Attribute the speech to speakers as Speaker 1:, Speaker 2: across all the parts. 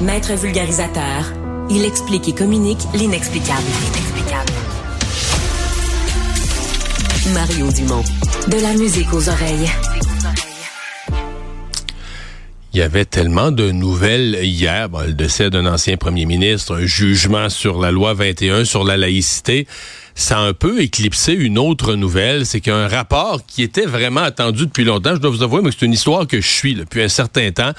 Speaker 1: Maître vulgarisateur, il explique et communique l'inexplicable. Mario Dumont. De la musique aux oreilles.
Speaker 2: Il y avait tellement de nouvelles hier, le décès d'un ancien premier ministre, un jugement sur la loi 21 sur la laïcité. Ça a un peu éclipsé une autre nouvelle, c'est qu'un rapport qui était vraiment attendu depuis longtemps, je dois vous avouer, mais c'est une histoire que je suis depuis un certain temps,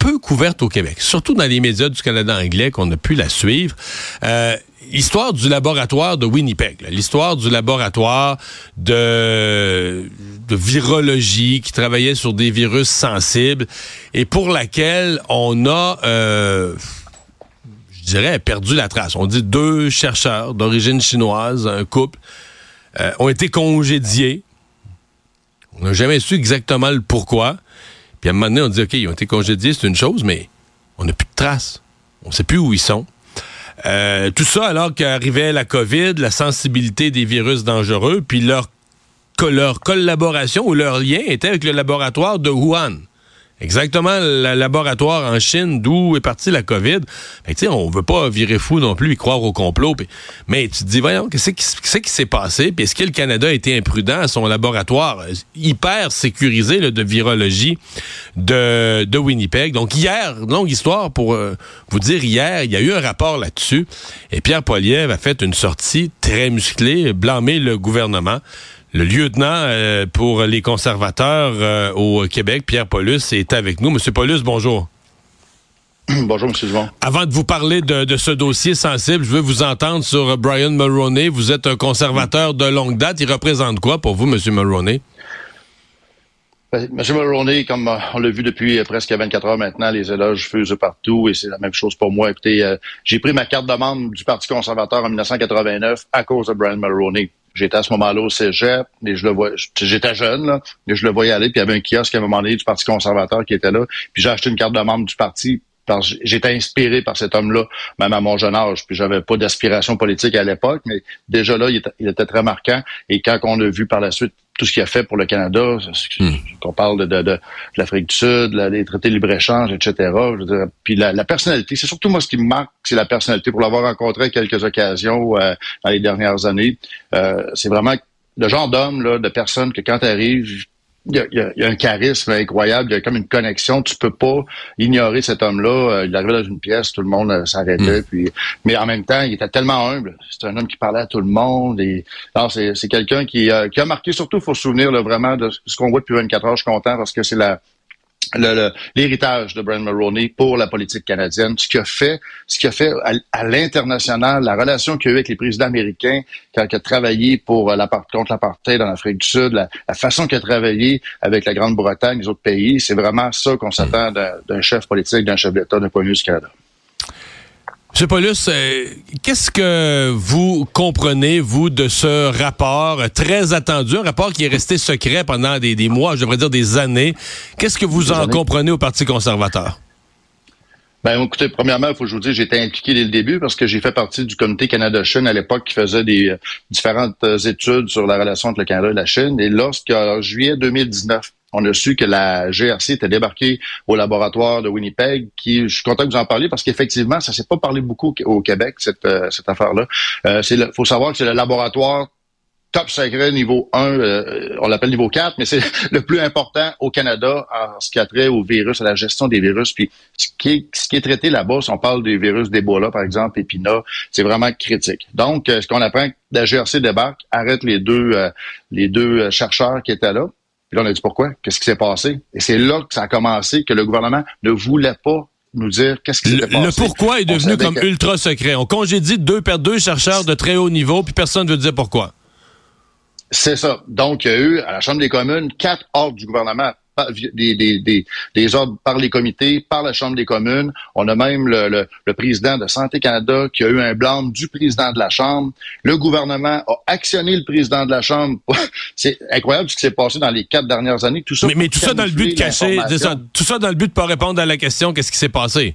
Speaker 2: peu couverte au Québec, surtout dans les médias du Canada anglais qu'on a pu la suivre. Euh, l'histoire du laboratoire de Winnipeg, l'histoire du laboratoire de, virologie qui travaillait sur des virus sensibles et pour laquelle on a, euh, je dirais, perdu la trace. On dit deux chercheurs d'origine chinoise, un couple, euh, ont été congédiés. On n'a jamais su exactement le pourquoi. Puis à un moment donné, on dit, OK, ils ont été congédiés, c'est une chose, mais on n'a plus de traces. On ne sait plus où ils sont. Euh, tout ça alors qu'arrivait la COVID, la sensibilité des virus dangereux, puis leur, leur collaboration ou leur lien était avec le laboratoire de Wuhan. Exactement le laboratoire en Chine d'où est partie la COVID. Ben, tu sais, on veut pas virer fou non plus et croire au complot. mais tu te dis, voyons, qu'est-ce qui, s'est passé? Puis est-ce que le Canada a été imprudent à son laboratoire euh, hyper sécurisé de virologie de, Winnipeg? Donc hier, longue histoire pour euh, vous dire, hier, il y a eu un rapport là-dessus. Et Pierre Poilievre a fait une sortie très musclée, blâmer le gouvernement le lieutenant euh, pour les conservateurs euh, au Québec, Pierre Paulus, est avec nous. Monsieur Paulus, bonjour.
Speaker 3: Bonjour, M. Dumont.
Speaker 2: Avant de vous parler de, ce dossier sensible, je veux vous entendre sur Brian Mulroney. Vous êtes un conservateur de longue date. Il représente quoi pour vous, M. Mulroney?
Speaker 3: Ben, M. Mulroney, comme euh, on l'a vu depuis presque 24 heures maintenant, les éloges fusent partout et c'est la même chose pour moi. Écoutez, j'ai pris ma carte de membre du Parti conservateur en 1989 à cause de Brian Mulroney. J'étais à ce moment-là au cégep, et je le vois, j'étais jeune, là, et je le voyais aller, puis il y avait un kiosque à un moment donné du Parti conservateur qui était là, puis j'ai acheté une carte de membre du parti j'étais inspiré par cet homme-là, même à mon jeune âge. Puis j'avais pas d'aspiration politique à l'époque, mais déjà là, il était, très marquant. Et quand on a vu par la suite tout ce qu'il a fait pour le Canada, hmm. qu'on parle de, de, de, l'Afrique du Sud, des traités de libre-échange, etc. puis la, personnalité, c'est surtout moi ce qui me marque, c'est la personnalité. Pour l'avoir rencontré à quelques occasions euh, dans les dernières années, euh, c'est vraiment le genre d'homme, là, de personne que quand tu arrives, il y, a, un charisme incroyable, il y a comme une connexion. Tu peux pas ignorer cet homme-là. Euh, il arrivait dans une pièce, tout le monde euh, s'arrêtait. Mm. Puis, mais en même temps, il était tellement humble. C'est un homme qui parlait à tout le monde. Et c'est quelqu'un qui, euh, qui a marqué. Surtout, il faut se souvenir vraiment de ce qu'on voit depuis 24 heures. Je suis content parce que c'est la l'héritage de Brian Mulroney pour la politique canadienne, ce qu'il a fait, ce qu'il a fait à, l'international, la relation qu'il a eu avec les présidents américains, quand il a travaillé pour la, contre l'apartheid dans l'Afrique du Sud, la, façon qu'il a travaillé avec la Grande-Bretagne, les autres pays, c'est vraiment ça qu'on s'attend d'un chef politique, d'un chef d'État d'un point de vue du Canada.
Speaker 2: M. Paulus, euh, qu'est-ce que vous comprenez, vous, de ce rapport très attendu, un rapport qui est resté secret pendant des, mois, je devrais dire des années? Qu'est-ce que vous en comprenez au Parti conservateur?
Speaker 3: Ben, écoutez, premièrement, il faut que je vous dise, j'étais impliqué dès le début parce que j'ai fait partie du comité Canada-Chine à l'époque qui faisait des euh, différentes euh, études sur la relation entre le Canada et la Chine. Et lorsqu'en juillet 2019, on a su que la GRC était débarquée au laboratoire de Winnipeg, qui, je suis content que vous en parliez parce qu'effectivement, ça s'est pas parlé beaucoup au Québec, cette, euh, cette affaire-là. Euh, c'est faut savoir que c'est le laboratoire top secret niveau 1, euh, on l'appelle niveau 4, mais c'est le plus important au Canada en ce qui a trait au virus, à la gestion des virus. Puis ce qui est, traité là-bas, si on parle des virus d'Ebola, par exemple, Epina, c'est vraiment critique. Donc, ce qu'on apprend, la GRC débarque, arrête les deux, les deux chercheurs qui étaient là. Puis là, on a dit pourquoi? Qu'est-ce qui s'est passé? Et c'est là que ça a commencé, que le gouvernement ne voulait pas nous dire qu'est-ce qui s'est passé.
Speaker 2: Le pourquoi est devenu comme ultra secret. On congédie deux, deux chercheurs de très haut niveau, puis personne ne veut dire pourquoi.
Speaker 3: C'est ça. Donc, il y a eu, à la Chambre des communes, quatre ordres du gouvernement des, des, des, ordres par les comités, par la Chambre des communes. On a même le, le, président de Santé Canada qui a eu un blâme du président de la Chambre. Le gouvernement a actionné le président de la Chambre. c'est incroyable ce qui s'est passé dans les quatre dernières années. Tout ça
Speaker 2: mais, mais tout ça dans le but de cacher, tout ça dans le but de pas répondre à la question qu'est-ce qui s'est passé?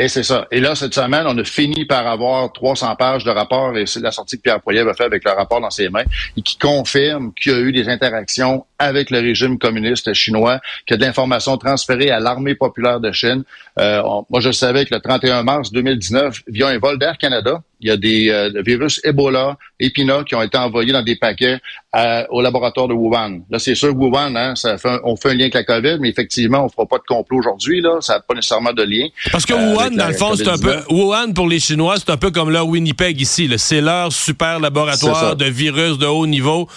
Speaker 3: Et c'est ça. Et là, cette semaine, on a fini par avoir 300 pages de rapport, et c'est la sortie que Pierre Poilievre a fait avec le rapport dans ses mains, et qui confirme qu'il y a eu des interactions avec le régime communiste chinois, qu'il y a de l'information transférée à l'armée populaire de Chine. Euh, moi, je savais que le 31 mars 2019, via un vol d'Air Canada, il y a des euh, virus Ebola, Epina, qui ont été envoyés dans des paquets au laboratoire de Wuhan. Là, c'est sûr, Wuhan, hein, ça fait on fait un lien avec la COVID, mais effectivement, on fera pas de complot aujourd'hui. Là, ça n'a pas nécessairement de lien.
Speaker 2: Parce que Wuhan, dans le fond, c'est un peu. Wuhan, pour les Chinois, c'est un peu comme leur Winnipeg ici. C'est leur super laboratoire de virus de haut niveau.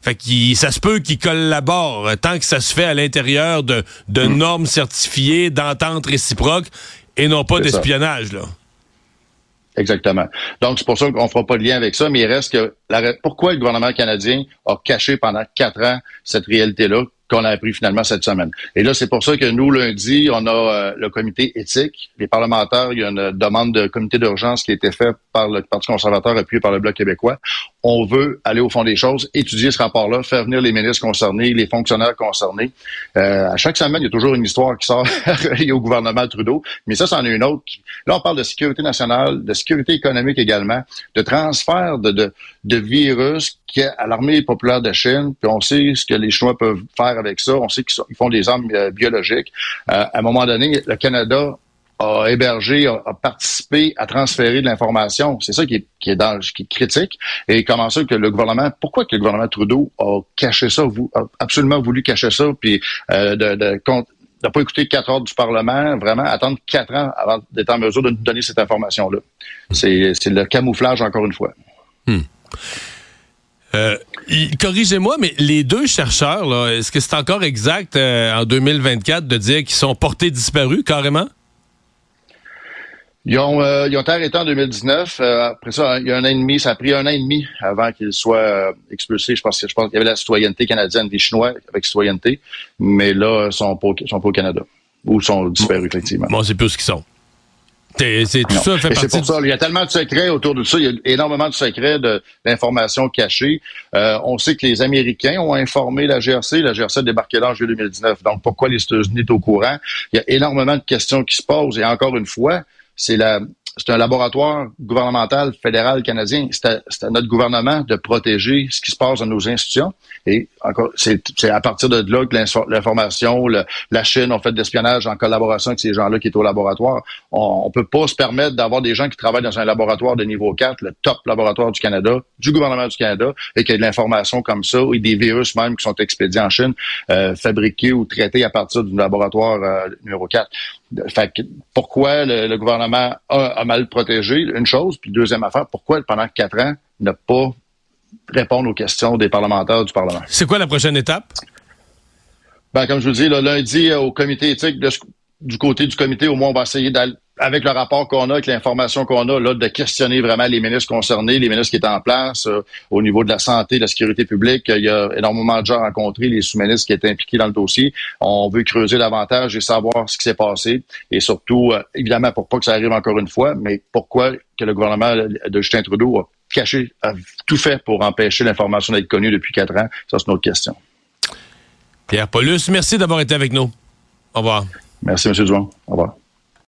Speaker 2: Fait que ça se peut qu'ils collaborent tant que ça se fait à l'intérieur de, de mm. normes certifiées, d'ententes réciproques et non pas d'espionnage, là.
Speaker 3: Exactement. Donc, c'est pour ça qu'on ne fera pas de lien avec ça, mais il reste que pourquoi le gouvernement canadien a caché pendant quatre ans cette réalité-là qu'on a appris finalement cette semaine? Et là, c'est pour ça que nous, lundi, on a euh, le comité éthique. Les parlementaires, il y a une demande de comité d'urgence qui a été faite par le Parti conservateur appuyé par le Bloc québécois. On veut aller au fond des choses, étudier ce rapport-là, faire venir les ministres concernés, les fonctionnaires concernés. Euh, à chaque semaine, il y a toujours une histoire qui sort au gouvernement Trudeau, mais ça, c'en est une autre. Là, on parle de sécurité nationale, de sécurité économique également, de transfert de, de, de virus qui est à l'armée populaire de Chine, puis on sait ce que les Chinois peuvent faire avec ça. On sait qu'ils font des armes euh, biologiques. Euh, à un moment donné, le Canada a hébergé, a, participé à transférer de l'information. C'est ça qui est, qui est, dans, qui est critique. Et comment ça que le gouvernement, pourquoi que le gouvernement Trudeau a caché ça, a absolument voulu cacher ça, puis euh, de, de, de pas écouter quatre ordres du Parlement, vraiment attendre quatre ans avant d'être en mesure de nous donner cette information-là? C'est le camouflage, encore une fois.
Speaker 2: Hmm. Euh, corrigez-moi, mais les deux chercheurs, est-ce que c'est encore exact euh, en 2024 de dire qu'ils sont portés disparus carrément?
Speaker 3: Ils ont, euh, ils ont été arrêtés en 2019. après ça, il y a un an et demi, ça a pris un an et demi avant qu'ils soient expulsés. Je pense, je pense qu'il y avait la citoyenneté canadienne des Chinois avec citoyenneté, mais là, ils sont pas, sont pas au Canada ou sont disparus, effectivement.
Speaker 2: Bon, c'est plus ce qu'ils sont. C'est tout ça fait
Speaker 3: C'est pour ça. Il y a tellement de secrets autour de ça. Il y a énormément de secrets d'informations cachées. Euh, on sait que les Américains ont informé la GRC. La GRC a débarqué là en juillet 2019. Donc, pourquoi les États-Unis sont au courant? Il y a énormément de questions qui se posent. Et encore une fois, c'est la, c'est un laboratoire gouvernemental fédéral canadien. C'est à, notre gouvernement de protéger ce qui se passe dans nos institutions. Et encore, c'est à partir de là que l'information, la Chine ont fait de l'espionnage en collaboration avec ces gens-là qui étaient au laboratoire. On, ne peut pas se permettre d'avoir des gens qui travaillent dans un laboratoire de niveau 4, le top laboratoire du Canada, du gouvernement du Canada, et qu'il y de l'information comme ça, et des virus même qui sont expédiés en Chine, euh, fabriqués ou traités à partir du laboratoire euh, numéro 4. Fait pourquoi le, gouvernement a, mal protégé, une chose, puis deuxième affaire, pourquoi pendant quatre ans ne pas répondre aux questions des parlementaires du Parlement?
Speaker 2: C'est quoi la prochaine étape?
Speaker 3: Ben, comme je vous dis, lundi, au comité éthique, du côté du comité, au moins, on va essayer d'aller avec le rapport qu'on a, avec l'information qu'on a, là, de questionner vraiment les ministres concernés, les ministres qui étaient en place euh, au niveau de la santé, de la sécurité publique. Il y a énormément de gens rencontrés, les sous-ministres qui étaient impliqués dans le dossier. On veut creuser davantage et savoir ce qui s'est passé. Et surtout, euh, évidemment, pour pas que ça arrive encore une fois, mais pourquoi que le gouvernement de Justin Trudeau a caché, a tout fait pour empêcher l'information d'être connue depuis quatre ans? Ça, c'est une autre question.
Speaker 2: Pierre Paulus, merci d'avoir été avec nous. Au revoir.
Speaker 3: Merci, M. Duon. Au revoir.